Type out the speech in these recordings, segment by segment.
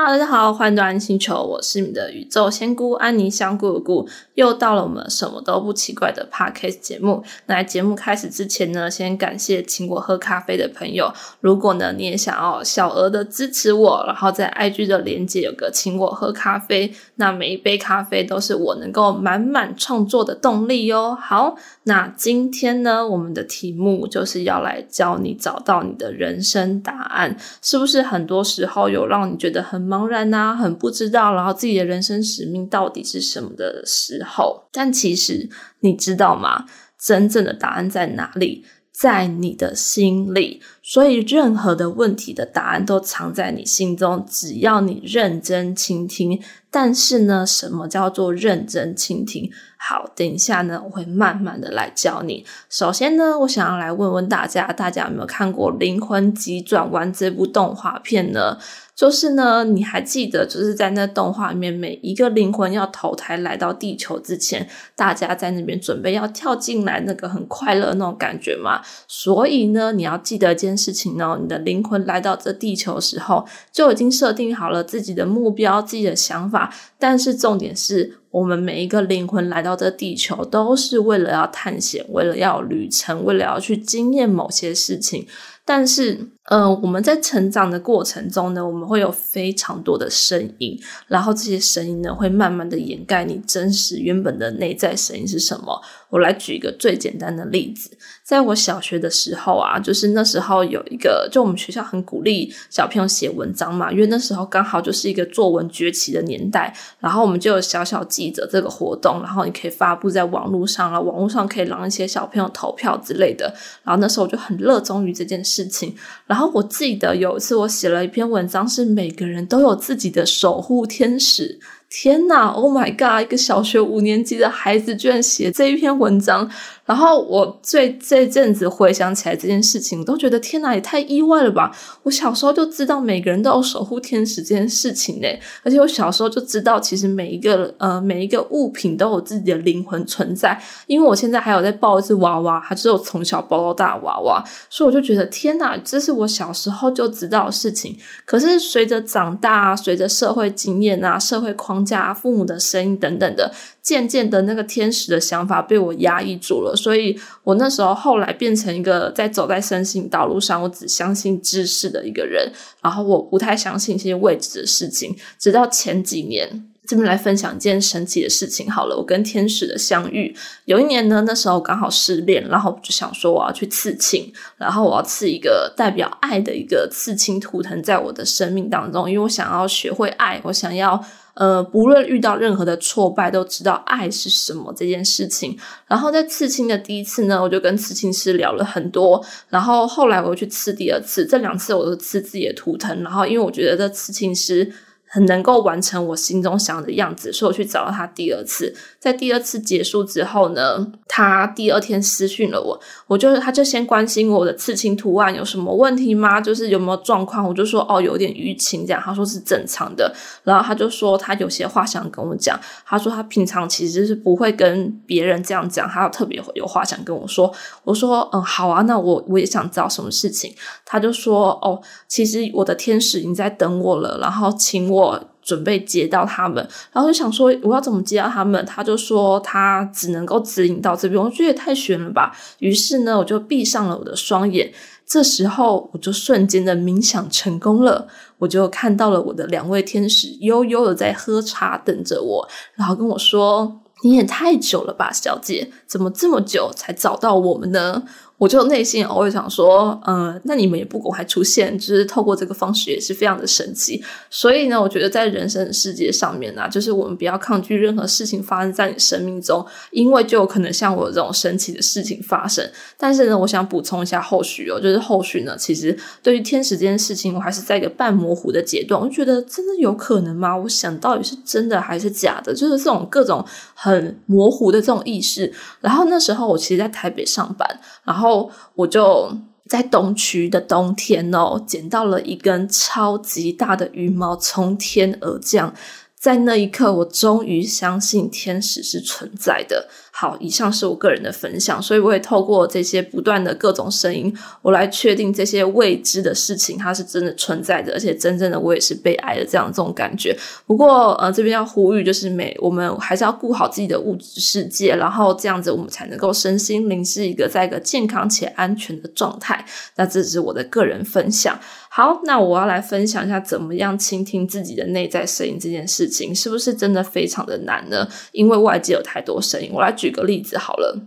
Hello，大家好，欢迎来到安星球，我是你的宇宙仙姑安妮香菇菇，又到了我们什么都不奇怪的 Podcast 节目。那节目开始之前呢，先感谢请我喝咖啡的朋友。如果呢你也想要小额的支持我，然后在 IG 的连接有个请我喝咖啡，那每一杯咖啡都是我能够满满创作的动力哟。好，那今天呢，我们的题目就是要来教你找到你的人生答案，是不是很多时候有让你觉得很茫然呐，很不知道，然后自己的人生使命到底是什么的时候？但其实你知道吗？真正的答案在哪里？在你的心里。所以，任何的问题的答案都藏在你心中，只要你认真倾听。但是呢，什么叫做认真倾听？好，等一下呢，我会慢慢的来教你。首先呢，我想要来问问大家，大家有没有看过《灵魂急转弯》这部动画片呢？就是呢，你还记得，就是在那动画里面，每一个灵魂要投胎来到地球之前，大家在那边准备要跳进来，那个很快乐那种感觉嘛。所以呢，你要记得一件事情呢，你的灵魂来到这地球时候，就已经设定好了自己的目标、自己的想法。但是重点是我们每一个灵魂来到这地球，都是为了要探险，为了要旅程，为了要去经验某些事情。但是，呃，我们在成长的过程中呢，我们会有非常多的声音，然后这些声音呢，会慢慢的掩盖你真实原本的内在声音是什么。我来举一个最简单的例子，在我小学的时候啊，就是那时候有一个，就我们学校很鼓励小朋友写文章嘛，因为那时候刚好就是一个作文崛起的年代，然后我们就有小小记者这个活动，然后你可以发布在网络上了，网络上可以让一些小朋友投票之类的，然后那时候我就很热衷于这件事情，然后我记得有一次我写了一篇文章，是每个人都有自己的守护天使。天呐！Oh my god！一个小学五年级的孩子居然写这一篇文章。然后我最这阵子回想起来这件事情，我都觉得天哪，也太意外了吧！我小时候就知道每个人都有守护天使这件事情呢，而且我小时候就知道，其实每一个呃每一个物品都有自己的灵魂存在。因为我现在还有在抱一只娃娃，它只有从小抱到大娃娃，所以我就觉得天哪，这是我小时候就知道的事情。可是随着长大，啊随着社会经验啊、社会框架、父母的声音等等的。渐渐的，那个天使的想法被我压抑住了，所以我那时候后来变成一个在走在身心道路上，我只相信知识的一个人，然后我不太相信一些未知的事情。直到前几年，这边来分享一件神奇的事情。好了，我跟天使的相遇，有一年呢，那时候刚好失恋，然后就想说我要去刺青，然后我要刺一个代表爱的一个刺青图腾在我的生命当中，因为我想要学会爱，我想要。呃，不论遇到任何的挫败，都知道爱是什么这件事情。然后在刺青的第一次呢，我就跟刺青师聊了很多。然后后来我又去刺第二次，这两次我都刺自己的图腾。然后因为我觉得这刺青师。很能够完成我心中想的样子，所以我去找到他第二次。在第二次结束之后呢，他第二天私讯了我，我就是他就先关心我的刺青图案有什么问题吗？就是有没有状况？我就说哦，有点淤青这样。他说是正常的。然后他就说他有些话想跟我讲。他说他平常其实是不会跟别人这样讲，他特别有话想跟我说。我说嗯好啊，那我我也想知道什么事情。他就说哦，其实我的天使已经在等我了，然后请我。我准备接到他们，然后就想说我要怎么接到他们？他就说他只能够指引到这边，我觉得也太悬了吧。于是呢，我就闭上了我的双眼。这时候，我就瞬间的冥想成功了，我就看到了我的两位天使悠悠的在喝茶等着我，然后跟我说：“你也太久了吧，小姐，怎么这么久才找到我们呢？”我就内心偶尔想说，嗯，那你们也不公开出现，就是透过这个方式也是非常的神奇。所以呢，我觉得在人生的世界上面呢，就是我们不要抗拒任何事情发生在你生命中，因为就有可能像我这种神奇的事情发生。但是呢，我想补充一下后续哦，就是后续呢，其实对于天使这件事情，我还是在一个半模糊的阶段。我觉得真的有可能吗？我想到底是真的还是假的？就是这种各种很模糊的这种意识。然后那时候我其实，在台北上班，然后。我就在东区的冬天哦，捡到了一根超级大的羽毛从天而降，在那一刻，我终于相信天使是存在的。好，以上是我个人的分享，所以我会透过这些不断的各种声音，我来确定这些未知的事情它是真的存在的，而且真正的我也是被爱的这样这种感觉。不过呃，这边要呼吁就是每我们还是要顾好自己的物质世界，然后这样子我们才能够身心灵是一个在一个健康且安全的状态。那这只是我的个人分享。好，那我要来分享一下怎么样倾听自己的内在声音这件事情，是不是真的非常的难呢？因为外界有太多声音。我来举举个例子好了，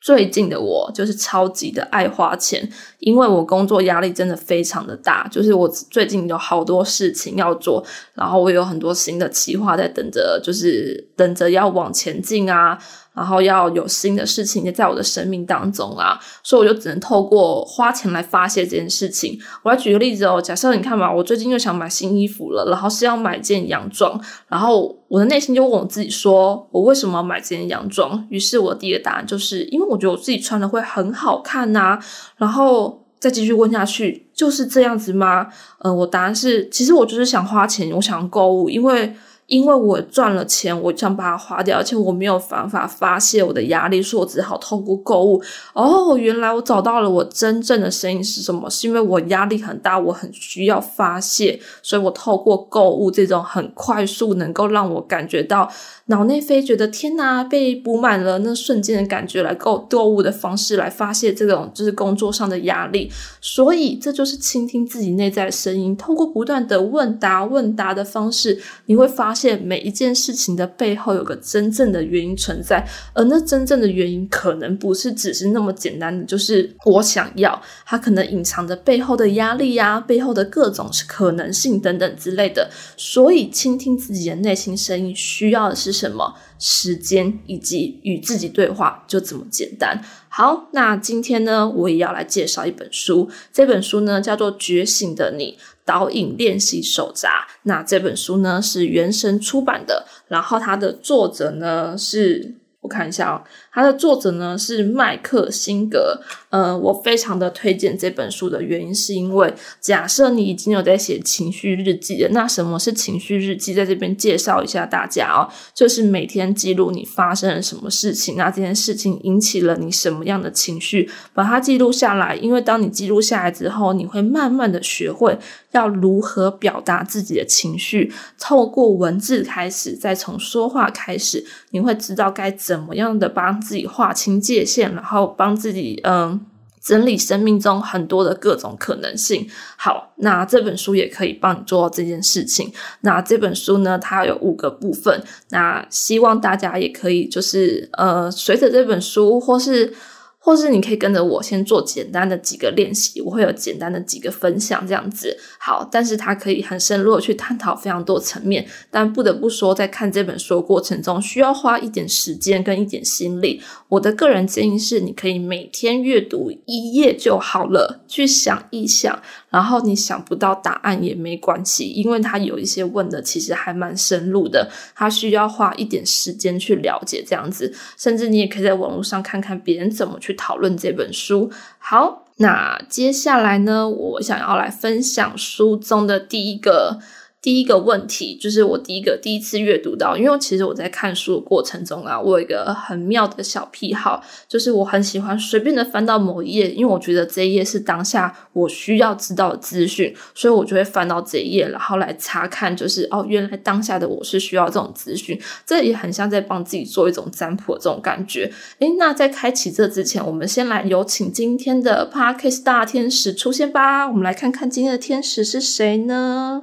最近的我就是超级的爱花钱，因为我工作压力真的非常的大，就是我最近有好多事情要做，然后我有很多新的企划在等着，就是等着要往前进啊。然后要有新的事情在我的生命当中啦，所以我就只能透过花钱来发泄这件事情。我来举个例子哦，假设你看嘛，我最近又想买新衣服了，然后是要买件洋装，然后我的内心就问我自己说，我为什么要买这件洋装？于是我第一个答案就是，因为我觉得我自己穿的会很好看呐。然后再继续问下去，就是这样子吗？呃，我答案是，其实我就是想花钱，我想购物，因为。因为我赚了钱，我想把它花掉，而且我没有办法发泄我的压力，所以我只好透过购物。哦，原来我找到了我真正的声音是什么？是因为我压力很大，我很需要发泄，所以我透过购物这种很快速能够让我感觉到脑内飞觉得天哪，被补满了那瞬间的感觉来购购物的方式来发泄这种就是工作上的压力。所以这就是倾听自己内在的声音，透过不断的问答问答的方式，你会发。发现每一件事情的背后有个真正的原因存在，而那真正的原因可能不是只是那么简单的，就是我想要，它可能隐藏着背后的压力呀，背后的各种可能性等等之类的。所以，倾听自己的内心声音，需要的是什么？时间以及与自己对话，就这么简单。好，那今天呢，我也要来介绍一本书。这本书呢，叫做《觉醒的你导引练习手札》。那这本书呢，是原神出版的，然后它的作者呢是。我看一下啊，它的作者呢是麦克辛格。呃，我非常的推荐这本书的原因，是因为假设你已经有在写情绪日记了，那什么是情绪日记？在这边介绍一下大家哦，就是每天记录你发生了什么事情，那这件事情引起了你什么样的情绪，把它记录下来。因为当你记录下来之后，你会慢慢的学会要如何表达自己的情绪，透过文字开始，再从说话开始，你会知道该怎。怎么样的帮自己划清界限，然后帮自己嗯整理生命中很多的各种可能性。好，那这本书也可以帮你做到这件事情。那这本书呢，它有五个部分。那希望大家也可以就是呃，随着这本书或是。或是你可以跟着我先做简单的几个练习，我会有简单的几个分享这样子。好，但是它可以很深入的去探讨非常多层面。但不得不说，在看这本书的过程中，需要花一点时间跟一点心力。我的个人建议是，你可以每天阅读一页就好了，去想一想。然后你想不到答案也没关系，因为它有一些问的其实还蛮深入的，它需要花一点时间去了解这样子。甚至你也可以在网络上看看别人怎么去讨论这本书。好，那接下来呢，我想要来分享书中的第一个。第一个问题就是我第一个第一次阅读到，因为其实我在看书的过程中啊，我有一个很妙的小癖好，就是我很喜欢随便的翻到某一页，因为我觉得这一页是当下我需要知道的资讯，所以我就会翻到这一页，然后来查看，就是哦，原来当下的我是需要这种资讯，这也很像在帮自己做一种占卜的这种感觉。诶，那在开启这之前，我们先来有请今天的 Parkes 大天使出现吧，我们来看看今天的天使是谁呢？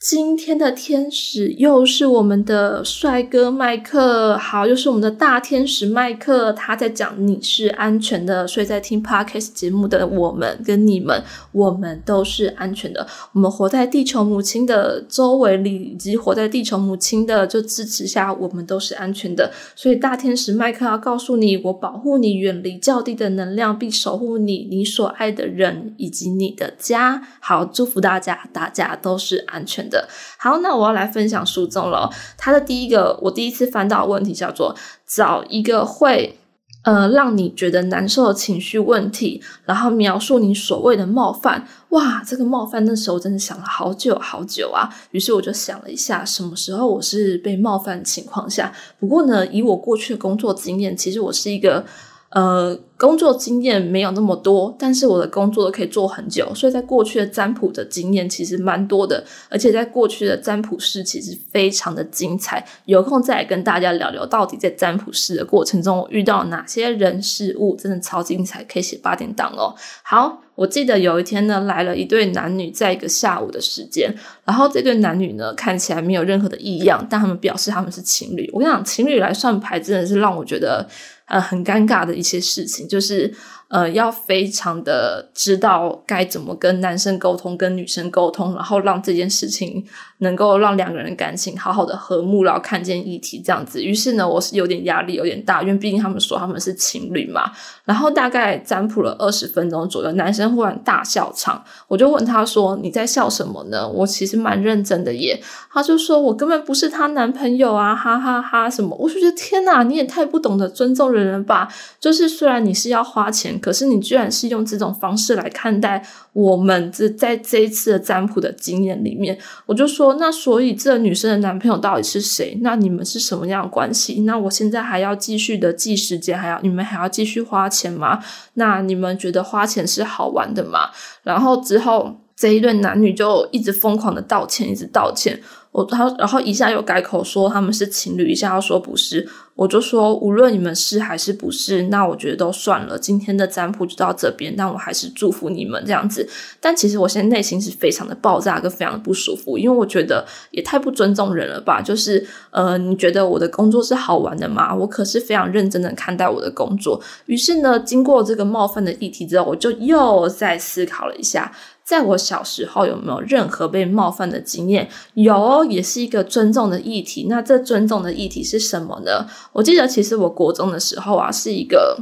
今天的天使又是我们的帅哥麦克，好，又是我们的大天使麦克，他在讲你是安全的，所以在听 podcast 节目的我们跟你们，我们都是安全的。我们活在地球母亲的周围里，以及活在地球母亲的就支持下，我们都是安全的。所以大天使麦克要告诉你，我保护你，远离较低的能量，并守护你，你所爱的人以及你的家。好，祝福大家，大家都是安全。的的好，那我要来分享书中了。他的第一个，我第一次翻到的问题叫做：找一个会呃，让你觉得难受的情绪问题，然后描述你所谓的冒犯。哇，这个冒犯那时候真的想了好久好久啊。于是我就想了一下，什么时候我是被冒犯的情况下？不过呢，以我过去的工作经验，其实我是一个。呃，工作经验没有那么多，但是我的工作都可以做很久，所以在过去的占卜的经验其实蛮多的，而且在过去的占卜师其实非常的精彩。有空再来跟大家聊聊，到底在占卜师的过程中，遇到哪些人事物，真的超精彩，可以写八点档哦。好，我记得有一天呢，来了一对男女，在一个下午的时间，然后这对男女呢看起来没有任何的异样，但他们表示他们是情侣。我跟你讲，情侣来算牌真的是让我觉得。呃，很尴尬的一些事情，就是呃，要非常的知道该怎么跟男生沟通，跟女生沟通，然后让这件事情能够让两个人感情好好的和睦，然后看见议题这样子。于是呢，我是有点压力，有点大，因为毕竟他们说他们是情侣嘛。然后大概占卜了二十分钟左右，男生忽然大笑场，我就问他说：“你在笑什么呢？”我其实蛮认真的耶。他就说：“我根本不是她男朋友啊，哈哈哈！”什么？我就觉得天哪，你也太不懂得尊重人了吧！就是虽然你是要花钱，可是你居然是用这种方式来看待我们这在这一次的占卜的经验里面。我就说：“那所以这女生的男朋友到底是谁？那你们是什么样关系？那我现在还要继续的记时间，还要你们还要继续花钱吗？那你们觉得花钱是好玩的吗？”然后之后这一对男女就一直疯狂的道歉，一直道歉。我他然后一下又改口说他们是情侣，一下又说不是，我就说无论你们是还是不是，那我觉得都算了。今天的占卜就到这边，但我还是祝福你们这样子。但其实我现在内心是非常的爆炸跟非常的不舒服，因为我觉得也太不尊重人了吧。就是呃，你觉得我的工作是好玩的吗？我可是非常认真的看待我的工作。于是呢，经过这个冒犯的议题之后，我就又再思考了一下。在我小时候有没有任何被冒犯的经验？有，也是一个尊重的议题。那这尊重的议题是什么呢？我记得，其实我国中的时候啊，是一个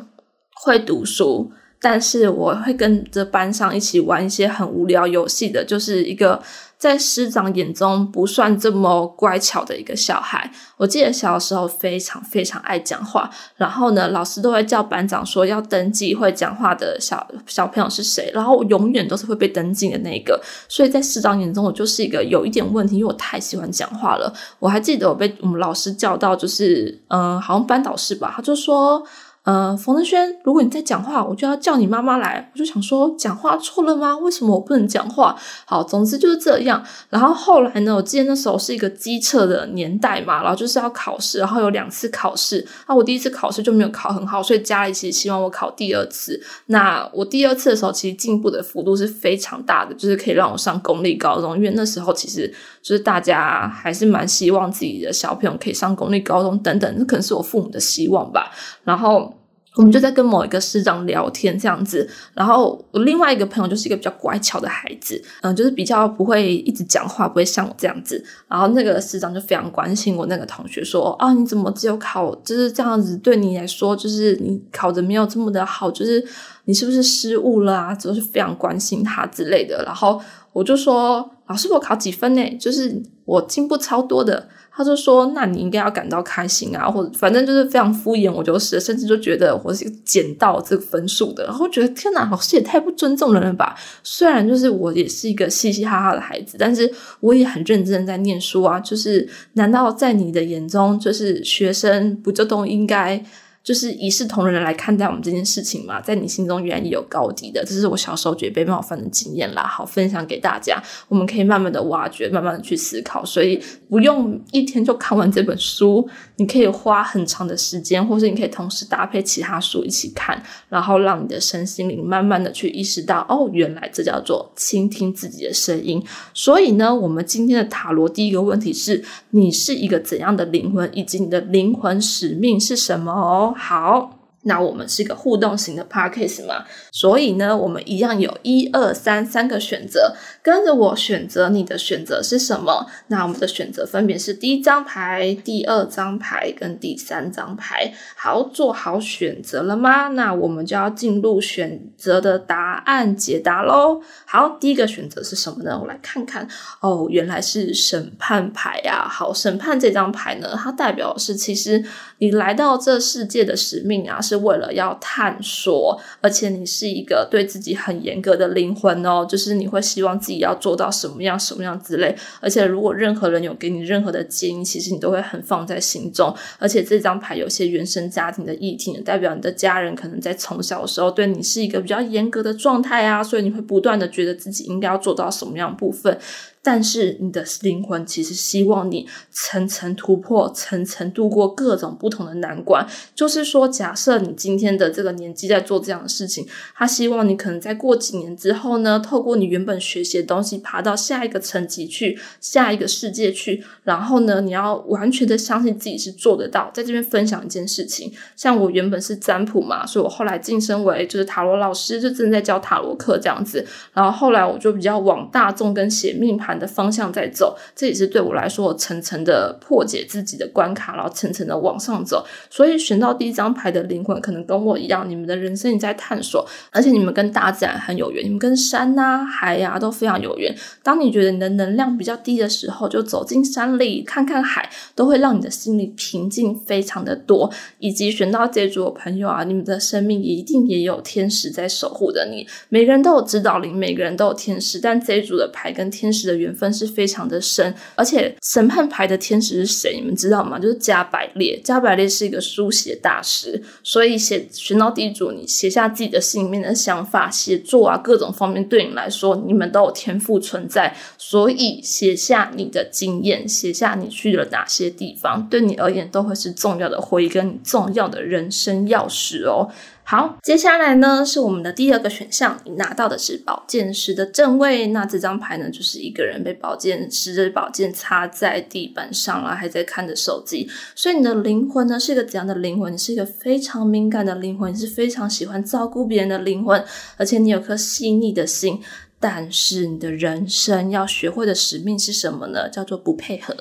会读书，但是我会跟着班上一起玩一些很无聊游戏的，就是一个。在师长眼中不算这么乖巧的一个小孩。我记得小时候非常非常爱讲话，然后呢，老师都会叫班长说要登记会讲话的小小朋友是谁，然后我永远都是会被登记的那一个。所以在师长眼中，我就是一个有一点问题，因为我太喜欢讲话了。我还记得我被我们老师叫到，就是嗯，好像班导师吧，他就说。呃，冯德轩，如果你在讲话，我就要叫你妈妈来。我就想说，讲话错了吗？为什么我不能讲话？好，总之就是这样。然后后来呢，我记得那时候是一个机测的年代嘛，然后就是要考试，然后有两次考试。那，我第一次考试就没有考很好，所以家里其实希望我考第二次。那我第二次的时候，其实进步的幅度是非常大的，就是可以让我上公立高中。因为那时候其实就是大家还是蛮希望自己的小朋友可以上公立高中等等，那可能是我父母的希望吧。然后。我们就在跟某一个师长聊天这样子，然后我另外一个朋友就是一个比较乖巧的孩子，嗯，就是比较不会一直讲话，不会像我这样子。然后那个师长就非常关心我那个同学，说：“啊，你怎么只有考就是这样子？对你来说，就是你考的没有这么的好，就是你是不是失误了啊？”就是非常关心他之类的。然后我就说：“老师，我考几分呢？就是我进步超多的。”他就说：“那你应该要感到开心啊，或者反正就是非常敷衍我，就是甚至就觉得我是捡到这个分数的，然后觉得天哪，老师也太不尊重人了吧！虽然就是我也是一个嘻嘻哈哈的孩子，但是我也很认真在念书啊。就是难道在你的眼中，就是学生不就都应该？”就是一视同仁来看待我们这件事情嘛，在你心中原来也有高低的，这是我小时候觉得被冒犯的经验啦。好，分享给大家，我们可以慢慢的挖掘，慢慢的去思考，所以不用一天就看完这本书，你可以花很长的时间，或是你可以同时搭配其他书一起看，然后让你的身心灵慢慢的去意识到，哦，原来这叫做倾听自己的声音。所以呢，我们今天的塔罗第一个问题是你是一个怎样的灵魂，以及你的灵魂使命是什么哦。好。那我们是一个互动型的 p a r k a s 嘛，所以呢，我们一样有一二三三个选择，跟着我选择你的选择是什么？那我们的选择分别是第一张牌、第二张牌跟第三张牌。好，做好选择了吗？那我们就要进入选择的答案解答喽。好，第一个选择是什么呢？我来看看哦，原来是审判牌呀。好，审判这张牌呢，它代表是其实你来到这世界的使命啊。是为了要探索，而且你是一个对自己很严格的灵魂哦，就是你会希望自己要做到什么样、什么样之类。而且如果任何人有给你任何的建议，其实你都会很放在心中。而且这张牌有些原生家庭的议题，代表你的家人可能在从小的时候对你是一个比较严格的状态啊，所以你会不断的觉得自己应该要做到什么样部分。但是你的灵魂其实希望你层层突破，层层度过各种不同的难关。就是说，假设你今天的这个年纪在做这样的事情，他希望你可能在过几年之后呢，透过你原本学习的东西，爬到下一个层级去，下一个世界去。然后呢，你要完全的相信自己是做得到。在这边分享一件事情，像我原本是占卜嘛，所以我后来晋升为就是塔罗老师，就正在教塔罗课这样子。然后后来我就比较往大众跟写命盘。的方向在走，这也是对我来说层层的破解自己的关卡，然后层层的往上走。所以选到第一张牌的灵魂，可能跟我一样，你们的人生也在探索，而且你们跟大自然很有缘，你们跟山呐、海呀都非常有缘。当你觉得你的能量比较低的时候，就走进山里看看海，都会让你的心里平静非常的多。以及选到这组的朋友啊，你们的生命一定也有天使在守护着你。每个人都有指导灵，每个人都有天使，但这一组的牌跟天使的缘。缘分是非常的深，而且审判牌的天使是谁？你们知道吗？就是加百列。加百列是一个书写大师，所以写寻到地主，你写下自己的心里面的想法、写作啊，各种方面对你来说，你们都有天赋存在。所以写下你的经验，写下你去了哪些地方，对你而言都会是重要的回忆，跟你重要的人生钥匙哦。好，接下来呢是我们的第二个选项，你拿到的是宝剑十的正位。那这张牌呢，就是一个人被宝剑十的宝剑插在地板上了，还在看着手机。所以你的灵魂呢是一个怎样的灵魂？你是一个非常敏感的灵魂，你是非常喜欢照顾别人的灵魂，而且你有颗细腻的心。但是你的人生要学会的使命是什么呢？叫做不配合。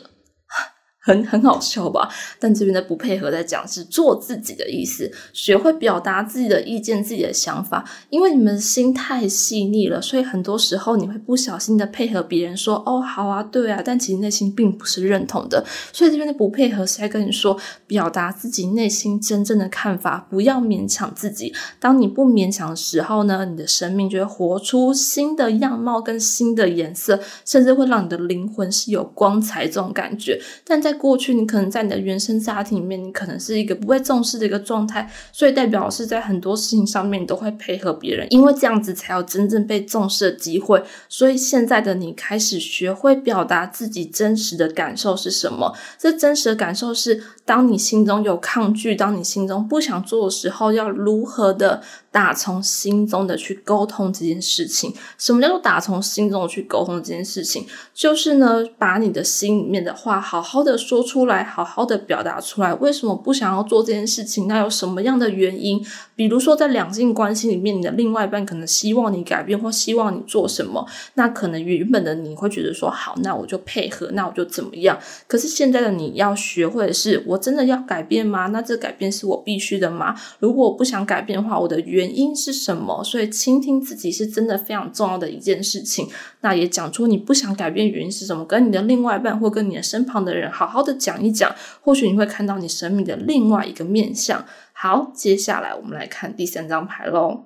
很很好笑吧？但这边的不配合在讲是做自己的意思，学会表达自己的意见、自己的想法。因为你们心太细腻了，所以很多时候你会不小心的配合别人，说哦好啊，对啊，但其实内心并不是认同的。所以这边的不配合是在跟你说，表达自己内心真正的看法，不要勉强自己。当你不勉强的时候呢，你的生命就会活出新的样貌跟新的颜色，甚至会让你的灵魂是有光彩这种感觉。但在过去，你可能在你的原生家庭里面，你可能是一个不被重视的一个状态，所以代表是在很多事情上面你都会配合别人，因为这样子才有真正被重视的机会。所以现在的你开始学会表达自己真实的感受是什么？这真实的感受是，当你心中有抗拒，当你心中不想做的时候，要如何的？打从心中的去沟通这件事情，什么叫做打从心中的去沟通这件事情？就是呢，把你的心里面的话好好的说出来，好好的表达出来。为什么不想要做这件事情？那有什么样的原因？比如说，在两性关系里面，你的另外一半可能希望你改变，或希望你做什么，那可能原本的你会觉得说好，那我就配合，那我就怎么样？可是现在的你要学会的是，我真的要改变吗？那这改变是我必须的吗？如果我不想改变的话，我的原因是什么？所以倾听自己是真的非常重要的一件事情。那也讲出你不想改变原因是什么，跟你的另外一半或跟你的身旁的人好好好的讲一讲，或许你会看到你生命的另外一个面相。好，接下来我们来看第三张牌喽。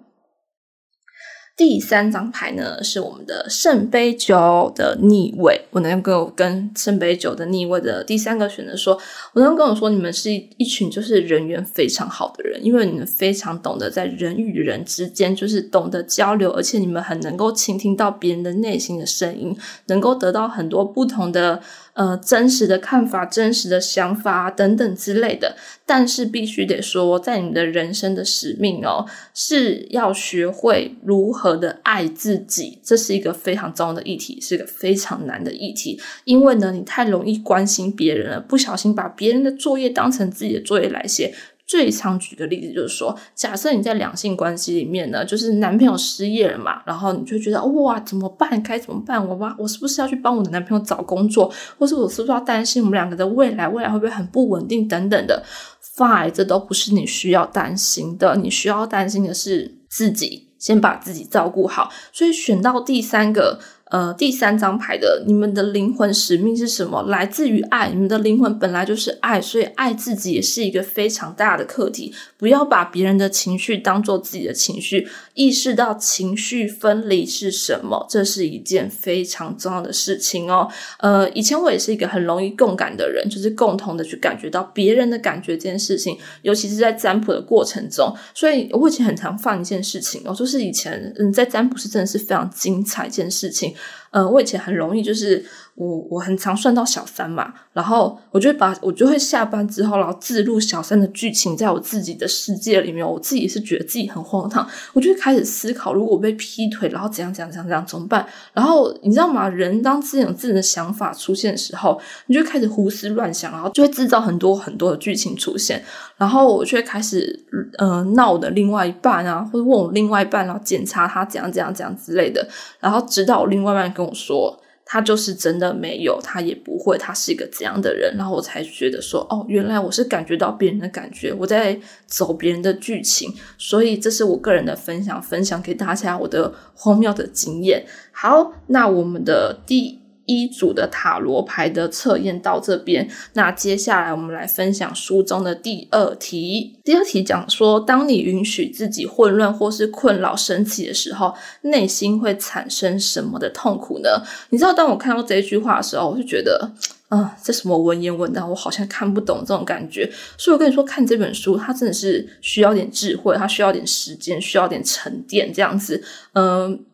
第三张牌呢是我们的圣杯九的逆位。我能够跟圣杯九的逆位的第三个选择说，我能跟我说，你们是一群就是人缘非常好的人，因为你们非常懂得在人与人之间就是懂得交流，而且你们很能够倾听到别人的内心的声音，能够得到很多不同的。呃，真实的看法、真实的想法等等之类的，但是必须得说，在你的人生的使命哦，是要学会如何的爱自己，这是一个非常重要的议题，是个非常难的议题。因为呢，你太容易关心别人了，不小心把别人的作业当成自己的作业来写。最常举的例子就是说，假设你在两性关系里面呢，就是男朋友失业了嘛，然后你就觉得哇，怎么办？该怎么办？我吧，我是不是要去帮我的男朋友找工作，或是我是不是要担心我们两个的未来？未来会不会很不稳定？等等的，fine，这都不是你需要担心的。你需要担心的是自己，先把自己照顾好。所以选到第三个。呃，第三张牌的，你们的灵魂使命是什么？来自于爱，你们的灵魂本来就是爱，所以爱自己也是一个非常大的课题。不要把别人的情绪当做自己的情绪，意识到情绪分离是什么，这是一件非常重要的事情哦。呃，以前我也是一个很容易共感的人，就是共同的去感觉到别人的感觉这件事情，尤其是在占卜的过程中。所以我以前很常放一件事情哦，就是以前嗯，在占卜是真的是非常精彩一件事情。呃，我以前很容易就是我我很常算到小三嘛，然后我就会把我就会下班之后，然后自录小三的剧情在我自己的世界里面，我自己是觉得自己很荒唐，我就开始思考，如果我被劈腿，然后怎样怎样怎样怎样怎么办？然后你知道吗？人当自己有自己的想法出现的时候，你就开始胡思乱想，然后就会制造很多很多的剧情出现，然后我就会开始呃闹的另外一半啊，或者问我另外一半，然后检查他怎样怎样怎样之类的，然后直到我另外一半。跟我说，他就是真的没有，他也不会，他是一个怎样的人？然后我才觉得说，哦，原来我是感觉到别人的感觉，我在走别人的剧情，所以这是我个人的分享，分享给大家我的荒谬的经验。好，那我们的第。一组的塔罗牌的测验到这边，那接下来我们来分享书中的第二题。第二题讲说，当你允许自己混乱或是困扰升起的时候，内心会产生什么的痛苦呢？你知道，当我看到这一句话的时候，我就觉得，啊，这什么文言文的，我好像看不懂这种感觉。所以我跟你说，看这本书，它真的是需要点智慧，它需要点时间，需要点沉淀，这样子，嗯。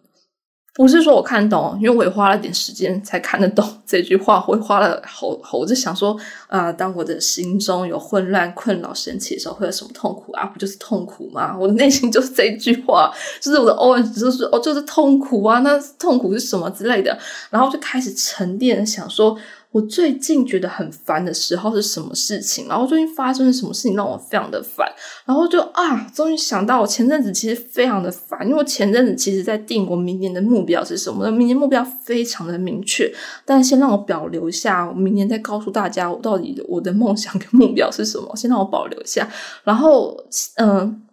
不是说我看懂，因为我也花了点时间才看得懂 这句话。我花了好好，我就想说，啊，当我的心中有混乱、困扰、生气的时候，会有什么痛苦啊？不就是痛苦吗？我的内心就是这句话，就是我的 O S，就是哦，就是痛苦啊。那痛苦是什么之类的？然后就开始沉淀，想说。我最近觉得很烦的时候是什么事情？然后最近发生了什么事情让我非常的烦？然后就啊，终于想到我前阵子其实非常的烦，因为我前阵子其实在定我明年的目标是什么？的明年目标非常的明确，但先让我保留一下，我明年再告诉大家我到底我的梦想跟目标是什么。先让我保留一下，然后嗯。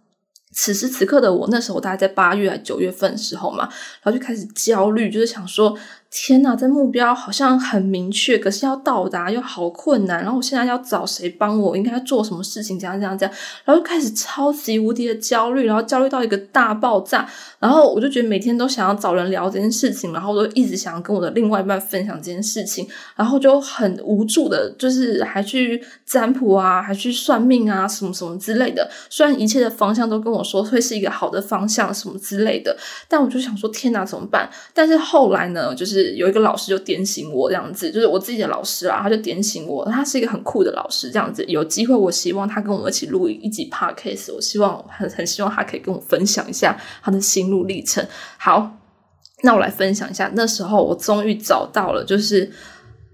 此时此刻的我，那时候大概在八月、九月份的时候嘛，然后就开始焦虑，就是想说：天呐，这目标好像很明确，可是要到达又好困难。然后我现在要找谁帮我？应该做什么事情？这样、这样、这样，然后就开始超级无敌的焦虑，然后焦虑到一个大爆炸。然后我就觉得每天都想要找人聊这件事情，然后都一直想要跟我的另外一半分享这件事情，然后就很无助的，就是还去占卜啊，还去算命啊，什么什么之类的。虽然一切的方向都跟我。说会是一个好的方向什么之类的，但我就想说天哪怎么办？但是后来呢，就是有一个老师就点醒我这样子，就是我自己的老师啊，他就点醒我，他是一个很酷的老师这样子。有机会我希望他跟我们一起录一集 podcast，我希望很 很希望他可以跟我分享一下他的心路历程。好，那我来分享一下，那时候我终于找到了，就是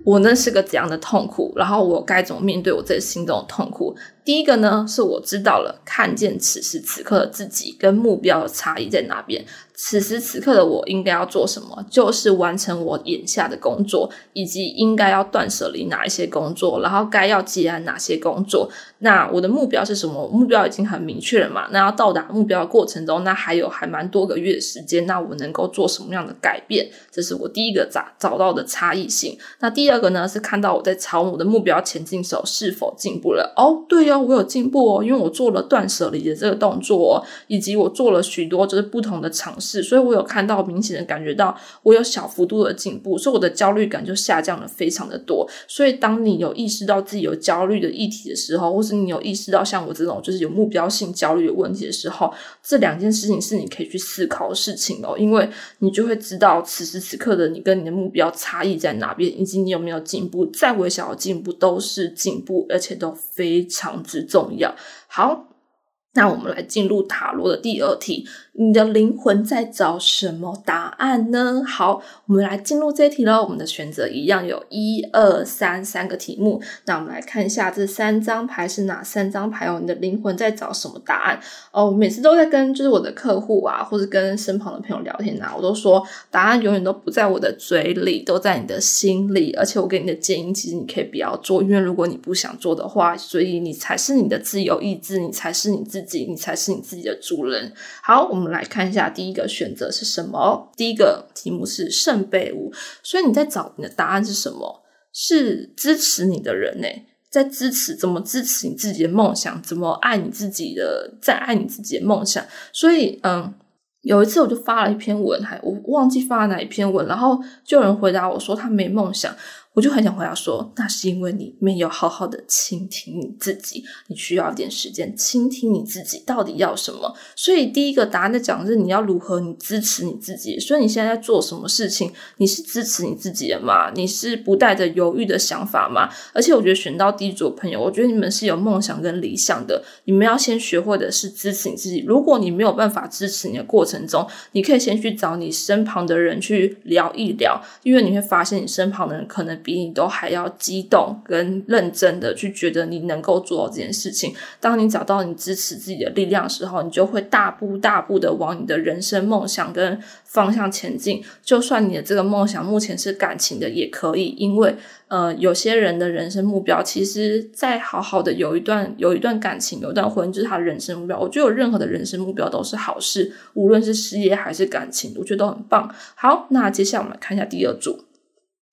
我那是个怎样的痛苦，然后我该怎么面对我这心中的痛苦。第一个呢，是我知道了，看见此时此刻的自己跟目标的差异在哪边。此时此刻的我应该要做什么？就是完成我眼下的工作，以及应该要断舍离哪一些工作，然后该要结案哪些工作。那我的目标是什么？目标已经很明确了嘛？那要到达目标的过程中，那还有还蛮多个月的时间。那我能够做什么样的改变？这是我第一个找找到的差异性。那第二个呢，是看到我在朝我的目标前进时候是否进步了？哦，对哦。我有进步哦，因为我做了断舍离的这个动作，以及我做了许多就是不同的尝试，是所以我有看到明显的感觉到我有小幅度的进步，所以我的焦虑感就下降了非常的多。所以当你有意识到自己有焦虑的议题的时候，或是你有意识到像我这种就是有目标性焦虑的问题的时候，这两件事情是你可以去思考的事情哦，因为你就会知道此时此刻的你跟你的目标差异在哪边，以及你有没有进步，再微小的进步都是进步，而且都非常。之重要。好，那我们来进入塔罗的第二题。你的灵魂在找什么答案呢？好，我们来进入这一题喽。我们的选择一样有一二三三个题目。那我们来看一下这三张牌是哪三张牌哦？你的灵魂在找什么答案？哦，我每次都在跟就是我的客户啊，或者跟身旁的朋友聊天啊，我都说答案永远都不在我的嘴里，都在你的心里。而且我给你的建议，其实你可以不要做，因为如果你不想做的话，所以你才是你的自由意志，你才是你自自己，你才是你自己的主人。好，我们。来看一下第一个选择是什么。第一个题目是圣杯五，所以你在找你的答案是什么？是支持你的人呢，在支持怎么支持你自己的梦想，怎么爱你自己的，在爱你自己的梦想。所以，嗯，有一次我就发了一篇文，还我忘记发了哪一篇文，然后就有人回答我说他没梦想。我就很想回答说，那是因为你没有好好的倾听你自己，你需要一点时间倾听你自己到底要什么。所以第一个答案在讲的是你要如何你支持你自己。所以你现在在做什么事情，你是支持你自己的吗？你是不带着犹豫的想法吗？而且我觉得选到第一组朋友，我觉得你们是有梦想跟理想的。你们要先学会的是支持你自己。如果你没有办法支持你的过程中，你可以先去找你身旁的人去聊一聊，因为你会发现你身旁的人可能。比你都还要激动跟认真的去觉得你能够做到这件事情。当你找到你支持自己的力量的时候，你就会大步大步的往你的人生梦想跟方向前进。就算你的这个梦想目前是感情的，也可以，因为呃，有些人的人生目标，其实再好好的有一段有一段感情，有一段婚姻，就是他的人生目标。我觉得有任何的人生目标都是好事，无论是事业还是感情，我觉得都很棒。好，那接下来我们来看一下第二组。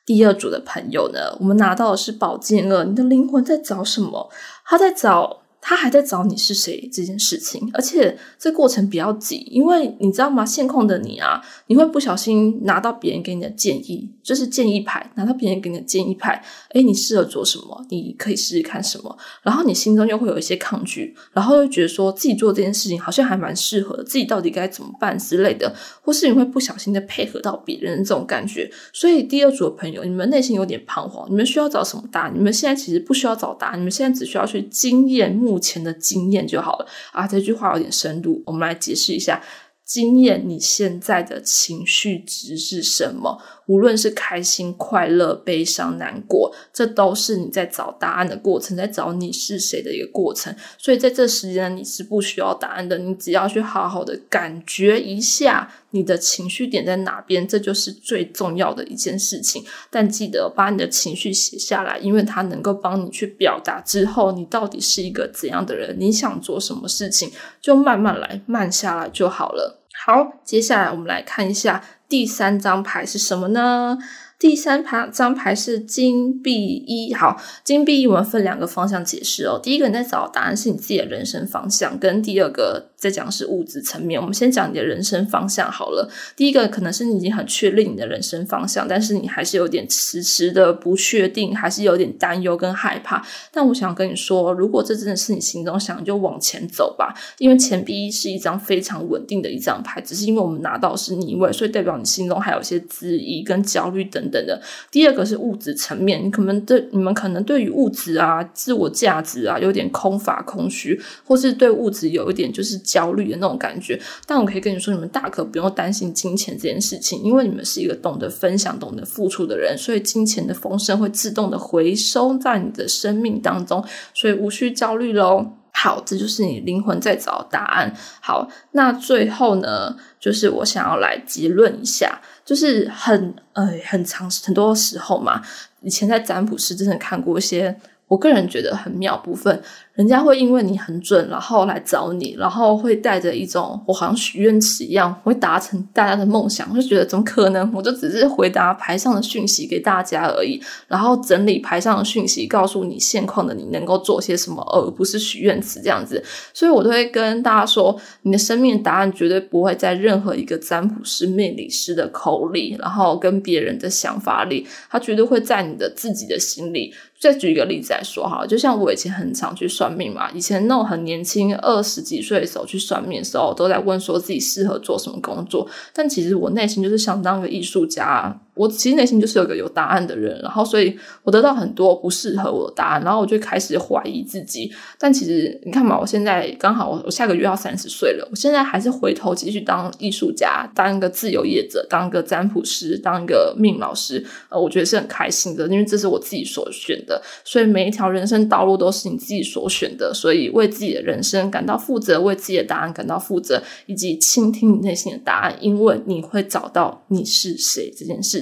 第二组的朋友呢，我们拿到的是宝剑二，你的灵魂在找什么？他在找。他还在找你是谁这件事情，而且这过程比较急，因为你知道吗？现控的你啊，你会不小心拿到别人给你的建议，就是建议牌，拿到别人给你的建议牌，诶，你适合做什么？你可以试试看什么？然后你心中又会有一些抗拒，然后又觉得说自己做这件事情好像还蛮适合，自己到底该怎么办之类的，或是你会不小心的配合到别人这种感觉。所以第二组的朋友，你们内心有点彷徨，你们需要找什么答案？你们现在其实不需要找答案，你们现在只需要去经验目。目前的经验就好了啊！这句话有点深度，我们来解释一下。经验你现在的情绪值是什么？无论是开心、快乐、悲伤、难过，这都是你在找答案的过程，在找你是谁的一个过程。所以在这时间你是不需要答案的，你只要去好好的感觉一下你的情绪点在哪边，这就是最重要的一件事情。但记得把你的情绪写下来，因为它能够帮你去表达之后你到底是一个怎样的人，你想做什么事情，就慢慢来，慢下来就好了。好，接下来我们来看一下第三张牌是什么呢？第三牌张牌是金币一。好，金币一我们分两个方向解释哦。第一个你在找答案是你自己的人生方向，跟第二个在讲是物质层面。我们先讲你的人生方向好了。第一个可能是你已经很确定你的人生方向，但是你还是有点迟迟的不确定，还是有点担忧跟害怕。但我想跟你说，如果这真的是你心中想，就往前走吧。因为钱币是一张非常稳定的一张牌，只是因为我们拿到是逆位，所以代表你心中还有一些质疑跟焦虑等。等的，第二个是物质层面，你可能对你们可能对于物质啊、自我价值啊有点空乏、空虚，或是对物质有一点就是焦虑的那种感觉。但我可以跟你说，你们大可不用担心金钱这件事情，因为你们是一个懂得分享、懂得付出的人，所以金钱的丰盛会自动的回收在你的生命当中，所以无需焦虑喽。好，这就是你灵魂在找答案。好，那最后呢，就是我想要来结论一下。就是很呃很长很多时候嘛，以前在占卜师真的看过一些，我个人觉得很妙部分。人家会因为你很准，然后来找你，然后会带着一种我好像许愿池一样，会达成大家的梦想。我就觉得怎么可能？我就只是回答牌上的讯息给大家而已，然后整理牌上的讯息，告诉你现况的你能够做些什么，而不是许愿池这样子。所以我都会跟大家说，你的生命答案绝对不会在任何一个占卜师、命理师的口里，然后跟别人的想法里，它绝对会在你的自己的心里。再举一个例子来说哈，就像我以前很常去算算命嘛，以前那种很年轻二十几岁的时候去算命的时候，都在问说自己适合做什么工作，但其实我内心就是想当个艺术家。我其实内心就是有个有答案的人，然后所以我得到很多不适合我的答案，然后我就开始怀疑自己。但其实你看嘛，我现在刚好我我下个月要三十岁了，我现在还是回头继续当艺术家，当一个自由业者，当一个占卜师，当一个命老师。呃，我觉得是很开心的，因为这是我自己所选的。所以每一条人生道路都是你自己所选的，所以为自己的人生感到负责，为自己的答案感到负责，以及倾听你内心的答案，因为你会找到你是谁这件事。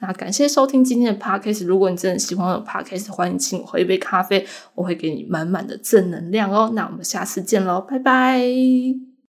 那感谢收听今天的 podcast。如果你真的喜欢我的 podcast，欢迎请我喝一杯咖啡，我会给你满满的正能量哦。那我们下次见喽，拜拜。